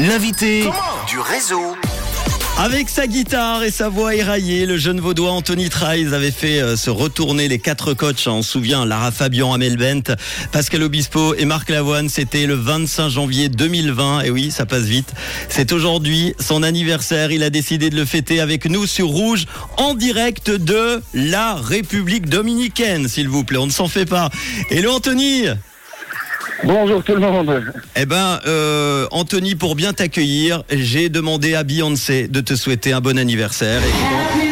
L'invité du réseau. Avec sa guitare et sa voix éraillée, le jeune vaudois Anthony Trice avait fait euh, se retourner les quatre coachs. On se souvient, Lara Fabian, Amel Bent, Pascal Obispo et Marc Lavoine. C'était le 25 janvier 2020. Et oui, ça passe vite. C'est aujourd'hui son anniversaire. Il a décidé de le fêter avec nous sur Rouge en direct de la République dominicaine, s'il vous plaît. On ne s'en fait pas. Hello Anthony Bonjour tout le monde. Eh ben, euh, Anthony, pour bien t'accueillir, j'ai demandé à Beyoncé de te souhaiter un bon anniversaire. Et,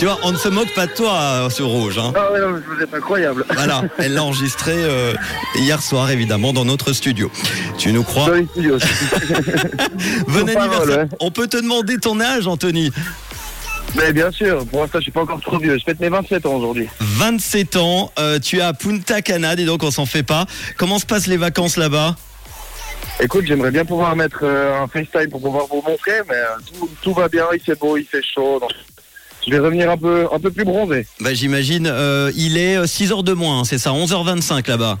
tu vois, on ne se moque pas de toi euh, sur Rouge. Hein. Ah ouais, non, mais vous êtes incroyable. Voilà, elle l'a enregistré euh, hier soir, évidemment, dans notre studio. Tu nous crois? Dans les studios. Bon anniversaire. ouais. On peut te demander ton âge, Anthony Mais bien sûr, pour l'instant, je suis pas encore trop vieux. Je fête mes 27 ans aujourd'hui. 27 ans, euh, tu es à Punta Cana, et donc on s'en fait pas. Comment se passent les vacances là-bas? Écoute, j'aimerais bien pouvoir mettre euh, un FaceTime pour pouvoir vous montrer, mais euh, tout, tout va bien, il fait beau, il fait chaud. donc je vais revenir un peu, un peu plus bronzé. bah, J'imagine, euh, il est 6 heures de moins, c'est ça, 11h25 là-bas.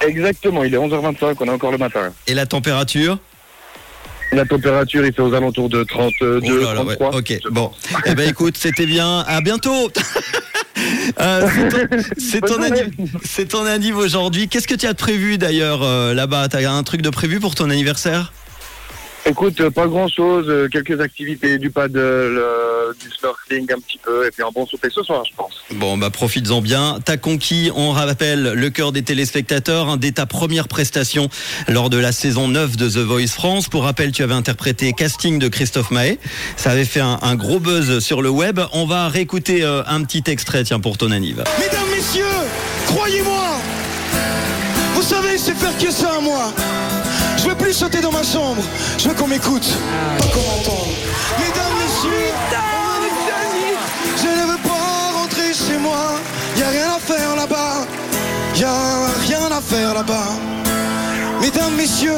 Exactement, il est 11h25, on est encore le matin. Et la température? La température, il fait aux alentours de 32, Oh là là, ouais, 33. Ok, bon. Eh ben écoute, c'était bien. À bientôt. Euh, c'est ton- ton, anniv- anniv aujourd'hui. Qu'est-ce que tu as de prévu d'ailleurs euh, là-bas? T'as un truc de prévu pour ton anniversaire? Écoute, euh, pas grand chose, quelques activités, du paddle, euh, du snorkeling un petit peu, et puis un bon souper ce soir, je pense. Bon, bah profites-en bien. T'as conquis, on rappelle, le cœur des téléspectateurs hein, dès ta première prestation lors de la saison 9 de The Voice France. Pour rappel, tu avais interprété Casting de Christophe Mahé. Ça avait fait un, un gros buzz sur le web. On va réécouter euh, un petit extrait, tiens, pour ton anniv. Mesdames, messieurs, croyez-moi, vous savez, c'est faire que ça, moi. Je veux plus sauter dans ma chambre, je veux qu'on m'écoute, pas qu'on m'entende. Mesdames, messieurs, je ne veux pas rentrer chez moi. Y a rien à faire là-bas, y a rien à faire là-bas. Mesdames, messieurs,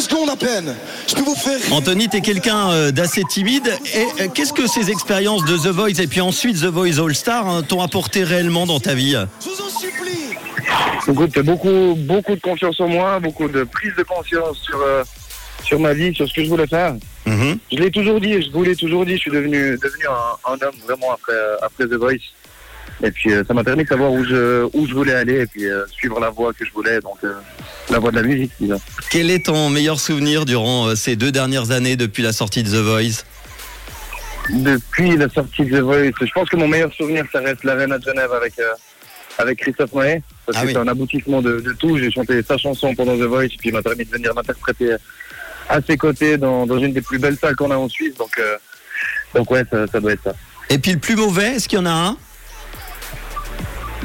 deux secondes à peine, je peux vous faire. Anthony, t'es quelqu'un euh, d'assez timide. Et euh, qu'est-ce que ces expériences de The Voice et puis ensuite The Voice All Star hein, t'ont apporté réellement dans ta vie? Je vous en supplie. Écoute, beaucoup, beaucoup de confiance en moi, beaucoup de prise de conscience sur, euh, sur ma vie, sur ce que je voulais faire. Mhm. Je l'ai toujours dit, je vous l'ai toujours dit, je suis devenu, devenu un, un homme vraiment après, après The Voice. Et puis euh, ça m'a permis de savoir où je, où je voulais aller et puis euh, suivre la voie que je voulais, donc euh, la voie de la musique. disons. Quel est ton meilleur souvenir durant ces deux dernières années depuis la sortie de The Voice? Depuis la sortie de The Voice, je pense que mon meilleur souvenir, ça reste l'arène à Genève avec, avec Christophe Moët. Parce Ah que oui. c'est un aboutissement de, de tout. J'ai chanté sa chanson pendant The Voice et puis il m'a permis de venir l'interpréter à ses côtés dans, dans une des plus belles salles qu'on a en Suisse. Donc, euh, donc ouais, ça, ça doit être ça. Et puis le plus mauvais, est-ce qu'il y en a un?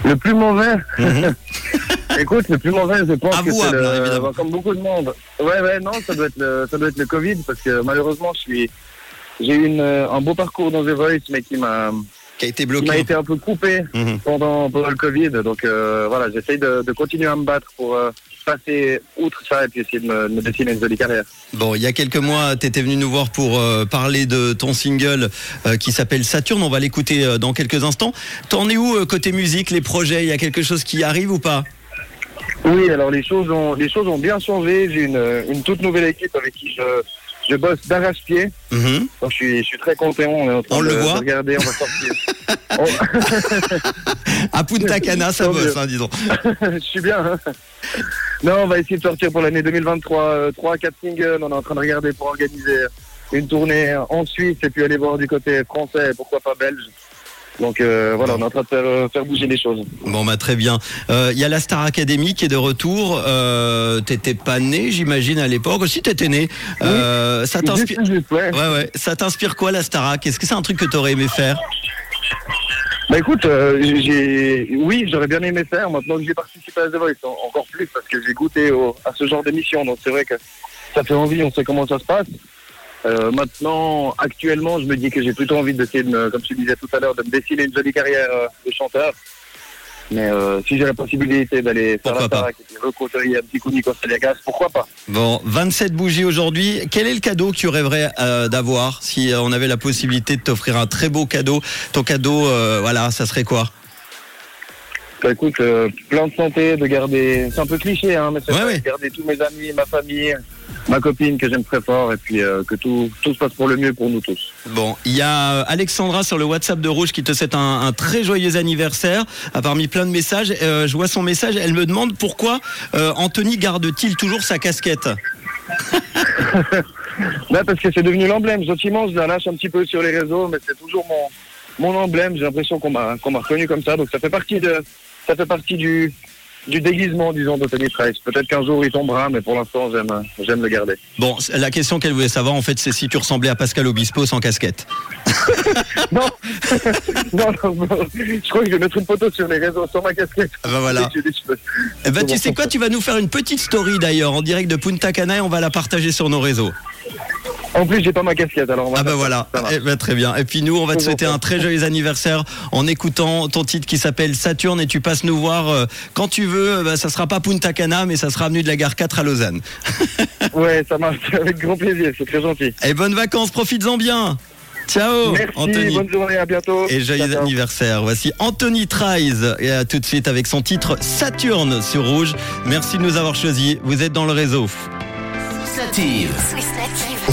Le plus mauvais Mhm. Écoute, le plus mauvais, je pense que c'est le, hein, comme beaucoup de monde. Ouais, ouais, non, ça doit être le, ça doit être le Covid parce que malheureusement, je suis, j'ai eu une, un beau parcours dans The Voice, mais qui m'a, qui a été qui m'a bloqué été un peu coupé Mhm. pendant, pendant le Covid. Donc euh, voilà, j'essaye de, de continuer à me battre pour euh, passer outre ça et puis essayer de me, de dessiner une jolie carrière. Bon, il y a quelques mois, tu étais venu nous voir pour euh, parler de ton single qui s'appelle Saturne. On va l'écouter dans quelques instants. T'en es où côté musique, les projets? Il y a quelque chose qui arrive ou pas? Oui, alors les choses ont, les choses ont bien changé. J'ai une, une toute nouvelle équipe avec qui je, je bosse d'arrache-pied. Mhm. Donc je suis, je suis très content. On, est en train On de, le voit. de regarder, on va sortir. On- À Punta Cana, ça bosse, hein, disons. je suis bien. hein. Non, on va essayer de sortir pour l'année 2023 euh, 3 4 singles. On est en train de regarder pour organiser une tournée en Suisse et puis aller voir du côté français, pourquoi pas belge. Donc euh, voilà, on est en train de faire, euh, faire bouger les choses. Bon, bah très bien. Euh, Il y a la Star Academy qui est de retour. Euh, T'étais pas né, j'imagine, à l'époque. Aussi, t'étais né. Euh, ça t'inspire. Ouais. Ouais, ouais. Ça t'inspire quoi, la Starac? Est-ce que c'est un truc que t'aurais aimé faire? Bah écoute, euh, j'ai, oui, j'aurais bien aimé faire. Maintenant que j'ai participé à The Voice, en- encore plus parce que j'ai goûté au- à ce genre d'émission. Donc c'est vrai que ça fait envie. On sait comment ça se passe. Euh, maintenant, actuellement, je me dis que j'ai plutôt envie d'essayer de me, comme tu disais tout à l'heure, de me dessiner une jolie carrière euh, de chanteur. Mais euh, si j'ai la possibilité d'aller faire la pas Starac et recôtoyer un petit coup Nikos Aliagas, pourquoi pas? Bon, 27 bougies aujourd'hui. Quel est le cadeau que tu rêverais d'avoir? Si on avait la possibilité de t'offrir un très beau cadeau Ton cadeau, voilà, ça serait quoi? Bah écoute, plein de santé, de garder, c'est un peu cliché, hein, mais c'est Ouais, vrai, ouais. de garder tous mes amis, ma famille, ma copine que j'aime très fort, et puis euh, que tout, tout se passe pour le mieux pour nous tous. Bon, il y a euh, Alexandra sur le WhatsApp de Rouge qui te souhaite un, un très joyeux anniversaire. A parmi plein de messages, euh, je vois son message. Elle me demande pourquoi euh, Anthony garde-t-il toujours sa casquette? Là, parce que c'est devenu l'emblème. Gentiment, je la lâche un petit peu sur les réseaux, mais c'est toujours mon, mon emblème. J'ai l'impression qu'on m'a, m'a reconnu comme ça. Donc ça fait partie de, ça fait partie du, du déguisement, disons, d'Anthony Price. Peut-être qu'un jour il tombera, mais pour l'instant, j'aime, j'aime le garder. Bon, la question qu'elle voulait savoir, en fait, c'est si tu ressemblais à Pascal Obispo sans casquette. Non, non, non, non. je crois que je vais mettre une photo sur les réseaux, sur ma casquette. Ah bah voilà. Eh ben, tu sais quoi, tu vas nous faire une petite story d'ailleurs en direct de Punta Cana et on va la partager sur nos réseaux. En plus, j'ai pas ma casquette, alors on va Ah bah voilà. Eh ben, très bien. Et puis nous, on va te souhaiter un très joyeux anniversaire en écoutant ton titre qui s'appelle Saturne et tu passes nous voir euh, quand tu veux. Euh, bah, ça sera pas Punta Cana, mais ça sera avenue de la Gare 4 à Lausanne. Ouais, ça marche avec grand plaisir, c'est très gentil. Et bonnes vacances, profites-en bien. Ciao, Merci, Anthony. bonne journée, à bientôt. Et joyeux Ciao, anniversaire. Voici Anthony Trize et à tout de suite avec son titre Saturne sur Rouge. Merci de nous avoir choisis. Vous êtes dans le réseau. Native.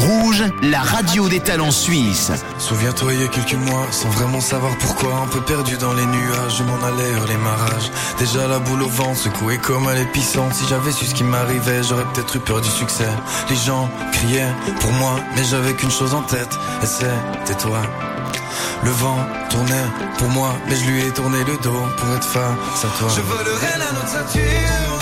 Rouge, la radio des talents suisses. Souviens-toi, il y a quelques mois, sans vraiment savoir pourquoi, un peu perdu dans les nuages, je m'en allais hors les marages. Déjà la boule au ventre, secouée comme à l'épicentre. Si j'avais su ce qui m'arrivait, j'aurais peut-être eu peur du succès. Les gens criaient pour moi, mais j'avais qu'une chose en tête, et c'était toi. Le vent tournait pour moi, mais je lui ai tourné le dos pour être face à toi. Je volerai la note Saturne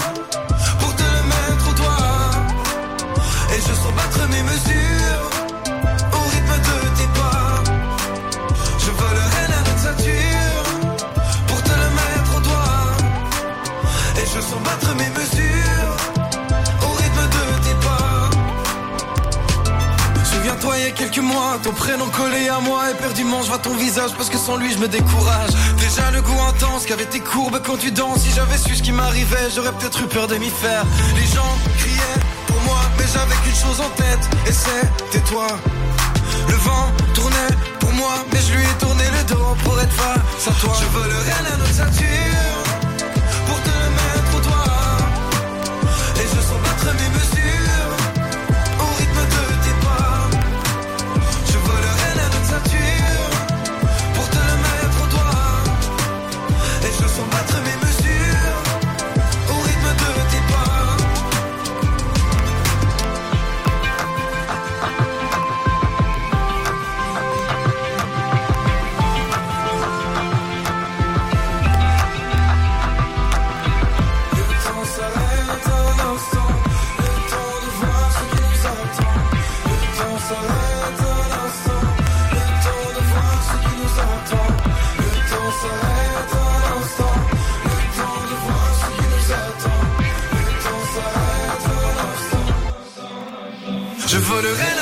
Quelques mois, ton prénom collé à moi. Éperdument, je vois ton visage parce que sans lui, je me décourage. Déjà le goût intense qu'avait tes courbes quand tu danses. Si j'avais su ce qui m'arrivait, j'aurais peut-être eu peur de m'y faire. Les gens criaient pour moi, mais j'avais qu'une chose en tête, et c'était toi. Le vent tournait pour moi, mais je lui ai tourné le dos pour être face à toi. Je volerai J'envolerai